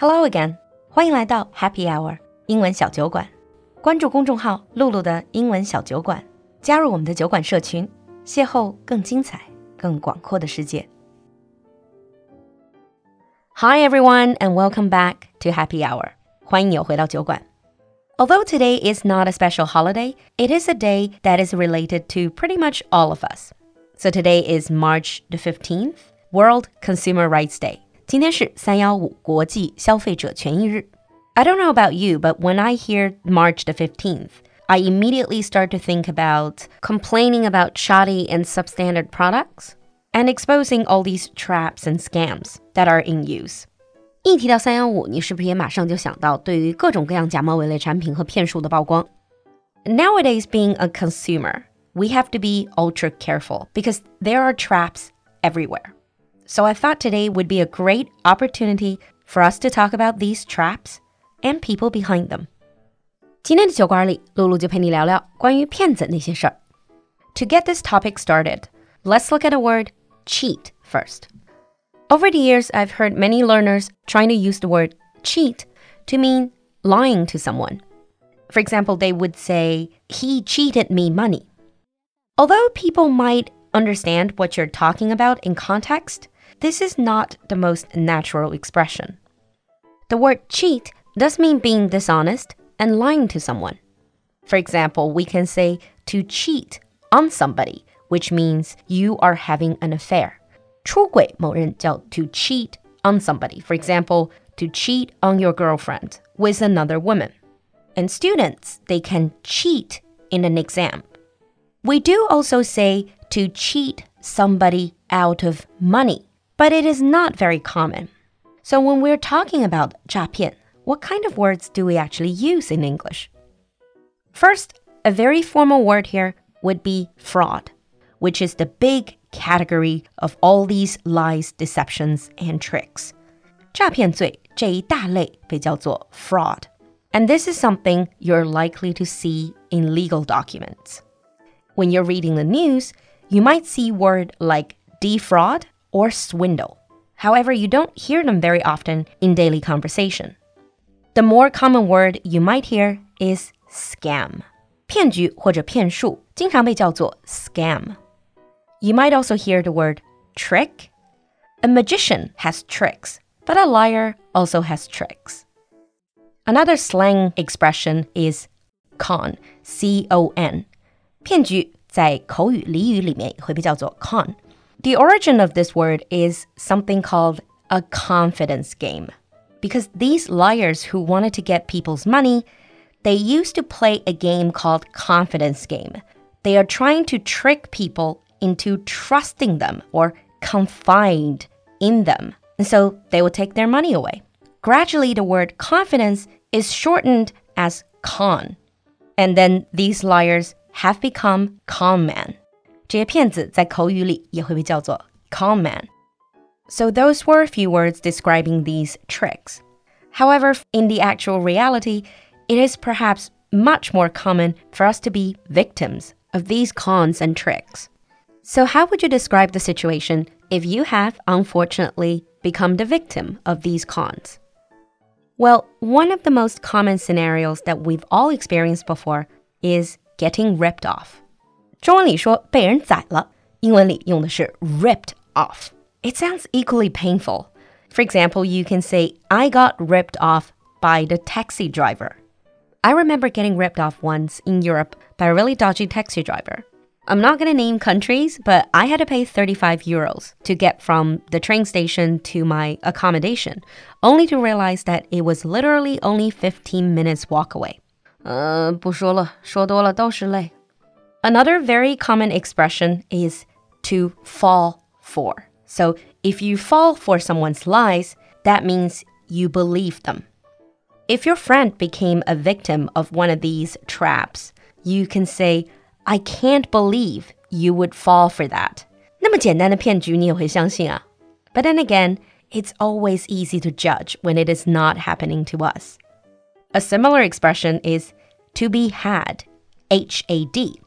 Hello again，欢迎来到 Happy Hour 英文小酒馆。关注公众号“璐璐的英文小酒馆”，加入我们的酒馆社群，邂逅更精彩、更广阔的世界。Hi everyone and welcome back to Happy Hour，欢迎你回到酒馆。Although today is not a special holiday, it is a day that is related to pretty much all of us. So today is March the 15th, World Consumer Rights Day. 今天是三幺五国际消费者权益日。I don't know about you, but when I hear March the 15th, I immediately start to think about complaining about shoddy and substandard products and exposing all these traps and scams that are in use. 一提到三幺五，你是不是也马上就想到对于各种各样假冒伪劣产品和骗术的曝光？Nowadays, being a consumer, we have to be ultra careful because there are traps everywhere. So I thought today would be a great opportunity for us to talk about these traps and people behind them. 今天的酒馆里，露露就陪你聊聊关于骗子那些事儿。To get this topic started, let's look at the word cheat first. Over the years, I've heard many learners trying to use the word cheat to mean lying to someone. For example, they would say, he cheated me money. Although people might understand what you're talking about in context, this is not the most natural expression. The word cheat does mean being dishonest and lying to someone. For example, we can say to cheat on somebody, which means you are having an affair. 出轨某人叫 to cheat on somebody. For example, to cheat on your girlfriend with another woman. And students, they can cheat in an exam. We do also say to cheat somebody out of money but it is not very common. So when we're talking about 诈骗, what kind of words do we actually use in English? First, a very formal word here would be fraud, which is the big category of all these lies, deceptions, and tricks. 诈骗罪这一大类被叫做 fraud. And this is something you're likely to see in legal documents. When you're reading the news, you might see word like defraud or swindle. However, you don't hear them very often in daily conversation. The more common word you might hear is scam. 骗局或者骗术经常被叫做 scam. You might also hear the word trick. A magician has tricks, but a liar also has tricks. Another slang expression is con, C O N. 骗局在口语俚语里面会被叫做 con。 The origin of this word is something called a confidence game. Because these liars who wanted to get people's money, they used to play a game called confidence game. They are trying to trick people into trusting them or confide in them. And so they will take their money away. Gradually, the word confidence is shortened as con. And then these liars have become con man. 这些骗子在口语里也会被叫做 con man. So those were a few words describing these tricks. However, in the actual reality, it is perhaps much more common for us to be victims of these cons and tricks. So, how would you describe the situation if you have unfortunately become the victim of these cons? Well, one of the most common scenarios that we've all experienced before is getting ripped off. 中文里说被人宰了，英文里用的是 ripped off. It sounds equally painful. For example, you can say, I got ripped off by the taxi driver. I remember getting ripped off once in Europe by a really dodgy taxi driver. I'm not going to name countries, but I had to pay 35 euros to get from the train station to my accommodation, only to realize that it was literally only 15 minutes walk away. 呃，不说了，说多了都是泪。 Another very common expression is to fall for. So if you fall for someone's lies, that means you believe them. If your friend became a victim of one of these traps, you can say, I can't believe you would fall for that. But then again, it's always easy to judge when it is not happening to us. A similar expression is to be had, H A D.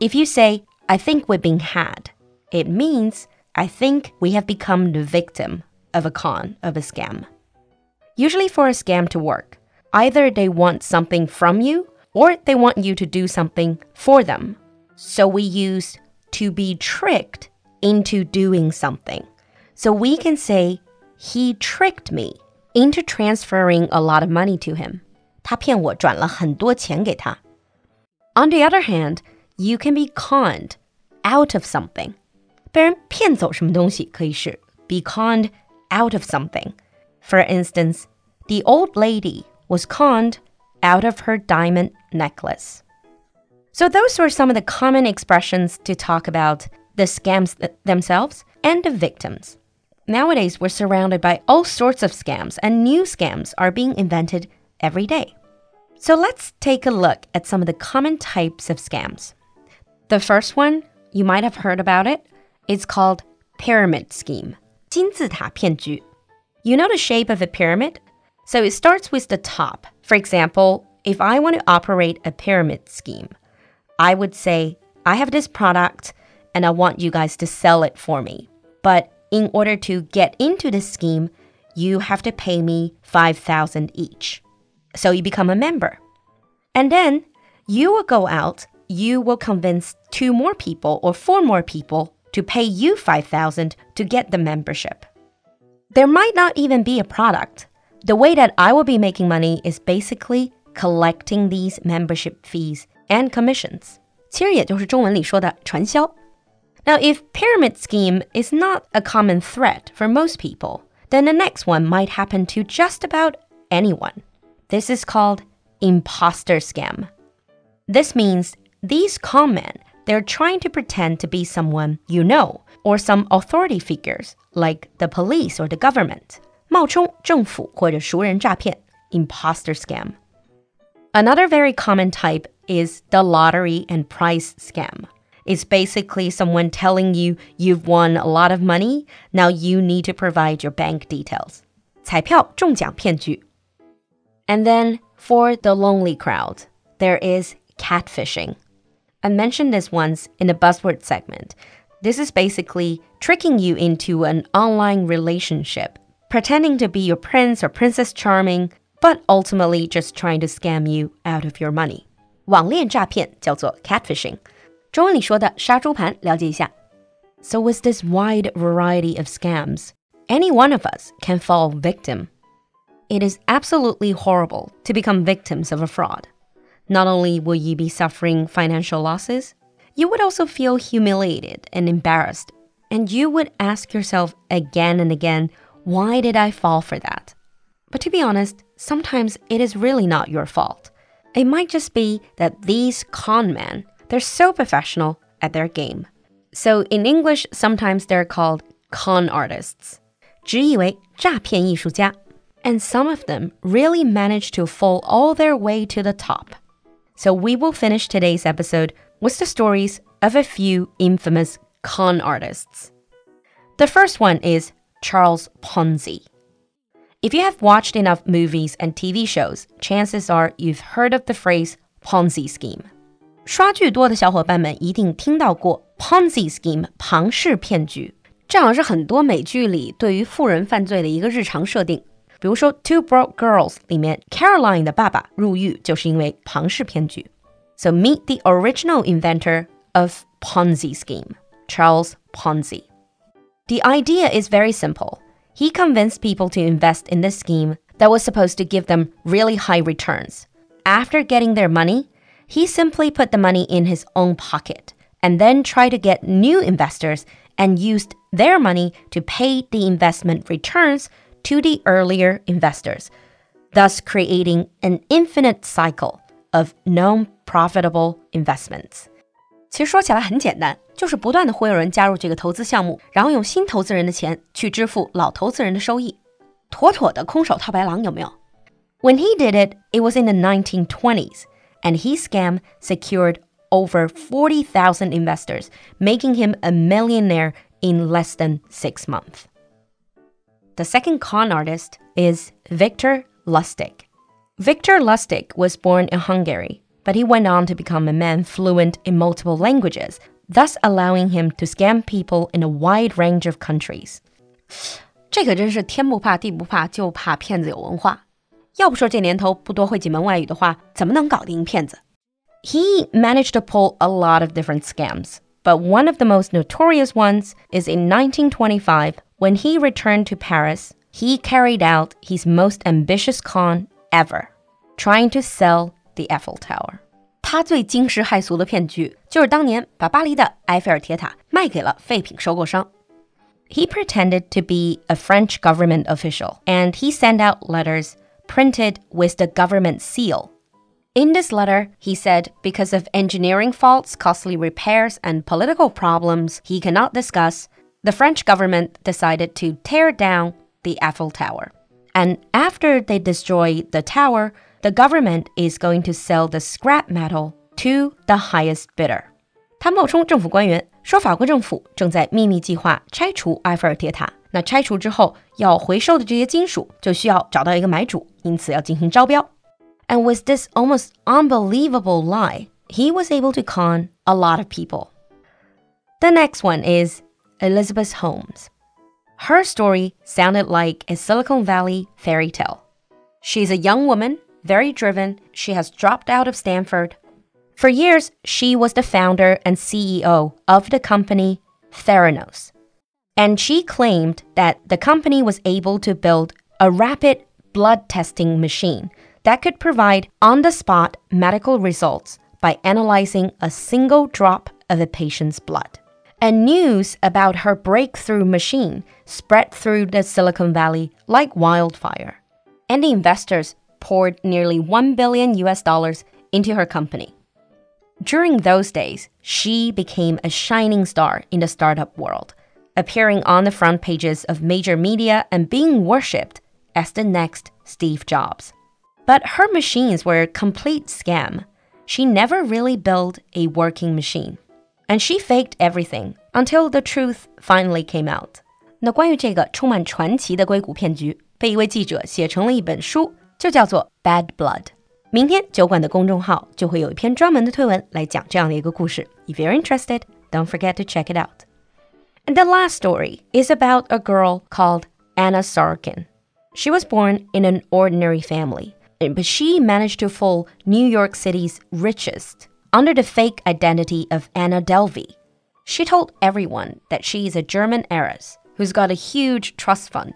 If you say, I think we're being had, it means I think we have become the victim of a con, of a scam. Usually, for a scam to work, either they want something from you or they want you to do something for them. So we use to be tricked into doing something. So we can say, he tricked me into transferring a lot of money to him. 他骗我转了很多钱给他。On the other hand, you can be conned out of something. 被人骗走什么东西可以是 be conned out of something. For instance, the old lady was conned out of her diamond necklace. So those were some of the common expressions to talk about the scams th themselves and the victims. Nowadays, we're surrounded by all sorts of scams, and new scams are being invented every day. So let's take a look at some of the common types of scams. The first one, you might have heard about it, it's called pyramid scheme. 金字塔骗局. You know the shape of a pyramid? So it starts with the top. For example, if I want to operate a pyramid scheme, I would say, I have this product and I want you guys to sell it for me. But in order to get into the scheme, you have to pay me 5000 each. So you become a member. And then you will go out, you will convince two more people or four more people to pay you 5000 to get the membership. There might not even be a product. The way that I will be making money is basically collecting these membership fees and commissions. 其实也就是中文里说的传销。now, if pyramid scheme is not a common threat for most people, then the next one might happen to just about anyone. This is called imposter scam. This means these con men, they're trying to pretend to be someone you know or some authority figures like the police or the government. 冒充政府或者熟人诈骗 imposter scam. Another very common type is the lottery and prize scam. It's basically someone telling you you've won a lot of money. Now you need to provide your bank details. 彩票中奖骗局. And then for the lonely crowd, there is catfishing. I mentioned this once in the buzzword segment. This is basically tricking you into an online relationship, pretending to be your prince or princess charming, but ultimately just trying to scam you out of your money. 网恋诈骗叫做 catfishing。中文里说的杀猪盘，了解一下。So with this wide variety of scams, any one of us can fall victim. It is absolutely horrible to become victims of a fraud. Not only will you be suffering financial losses, you would also feel humiliated and embarrassed, and you would ask yourself again and again, why did I fall for that? But to be honest, sometimes it is really not your fault. It might just be that these con men they're so professional at their game. So in English, sometimes they're called con artists. 直译为诈骗艺术家. And some of them really manage to fall all their way to the top. So we will finish today's episode with the stories of a few infamous con artists. The first one is Charles Ponzi. If you have watched enough movies and TV shows, chances are you've heard of the phrase Ponzi scheme. 刷剧多的小伙伴们一定听到过 Ponzi scheme 庞氏骗局，这好像是很多美剧里对于富人犯罪的一个日常设定。 比如说《Two Broke Girls》里面，Caroline 的爸爸入狱就是因为庞氏骗局。So meet the original inventor of Ponzi scheme, Charles Ponzi. The idea is very simple. He convinced people to invest in this scheme that was supposed to give them really high returns. After getting their money, he simply put the money in his own pocket and then tried to get new investors and used their money to pay the investment returns to the earlier investors, thus creating an infinite cycle of non profitable investments. 其实说起来很简单，就是不断的会有人加入这个投资项目，然后用新投资人的钱去支付老投资人的收益，妥妥的空手套白狼，有没有？When he did it, it was in the 1920s and his scam secured over 40,000 investors, making him a millionaire in less than six months. The second con artist is Victor Lustig. Victor Lustig was born in Hungary, but he went on to become a man fluent in multiple languages, thus allowing him to scam people in a wide range of countries. 这可真是天不怕地不怕，就怕骗子有文化。要不说这年头不多会几门外语的话，怎么能搞定骗子？He managed to pull a lot of different scams, but one of the most notorious ones is in 1925 when he returned to Paris. He carried out his most ambitious con ever, trying to sell the Eiffel Tower. 他最惊世骇俗的骗局就是当年把巴黎的埃菲尔铁塔卖给了废品收购商。He pretended to be a French government official and he sent out letters printed with the government seal. In this letter, he said because of engineering faults, costly repairs, and political problems he cannot discuss, the French government decided to tear down the Eiffel Tower. And after they destroy the tower, the government is going to sell the scrap metal to the highest bidder. 他冒充政府官员，说法国政府正在秘密计划拆除埃菲尔铁塔。那拆除之后要回收的这些金属，就需要找到一个买主，因此要进行招标。 And with this almost unbelievable lie, he was able to con a lot of people. The next one is Elizabeth Holmes. Her story sounded like a Silicon Valley fairy tale. She's a young woman, very driven. She has dropped out of Stanford. For years, she was the founder and CEO of the company Theranos. And she claimed that the company was able to build a rapid blood testing machine that could provide on the spot medical results by analyzing a single drop of a patient's blood. And news about her breakthrough machine spread through the Silicon Valley like wildfire. And the investors poured nearly 1 billion US dollars into her company. During those days, she became a shining star in the startup world, appearing on the front pages of major media and being worshipped as the next Steve Jobs. But her machines were a complete scam. She never really built a working machine. And she faked everything until the truth finally came out. 那关于这个充满传奇的硅谷骗局，被一位记者写成了一本书，就叫做《Bad Blood》。明天酒馆的公众号就会有一篇专门的推文来讲这样的一个故事。If you're interested, don't forget to check it out. And the last story is about a girl called Anna Sorokin. She was born in an ordinary family but she managed to fool New York City's richest under the fake identity of Anna Delvey. She told everyone that she is a German heiress who's got a huge trust fund.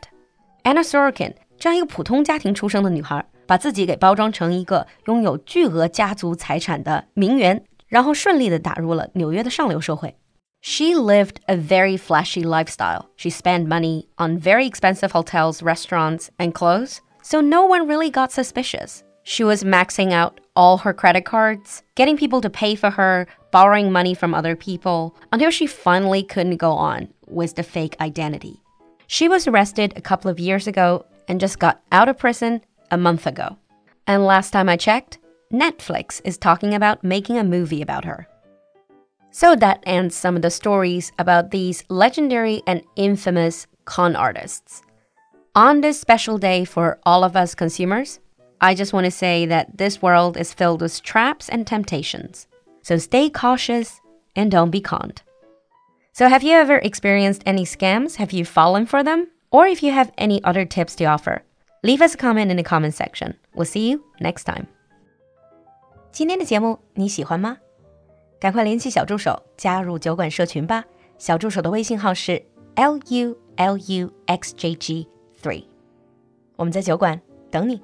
Anna Sorokin 这样一个普通家庭出生的女孩，把自己给包装成一个拥有巨额家族财产的名媛，然后顺利的打入了纽约的上流社会。She lived a very flashy lifestyle. She spent money on very expensive hotels, restaurants, and clothes, so no one really got suspicious. She was maxing out all her credit cards, getting people to pay for her, borrowing money from other people, until she finally couldn't go on with the fake identity. She was arrested a couple of years ago and just got out of prison a month ago. And last time I checked, Netflix is talking about making a movie about her. So that ends some of the stories about these legendary and infamous con artists. On this special day for all of us consumers, I just want to say that this world is filled with traps and temptations. So stay cautious and don't be conned. So, have you ever experienced any scams? Have you fallen for them? Or if you have any other tips to offer, leave us a comment in the comment section. We'll see you next time. 今天的节目你喜欢吗？赶快联系小助手加入酒馆社群吧。小助手的微信号是 l u l u x j g three，我们在酒馆等你。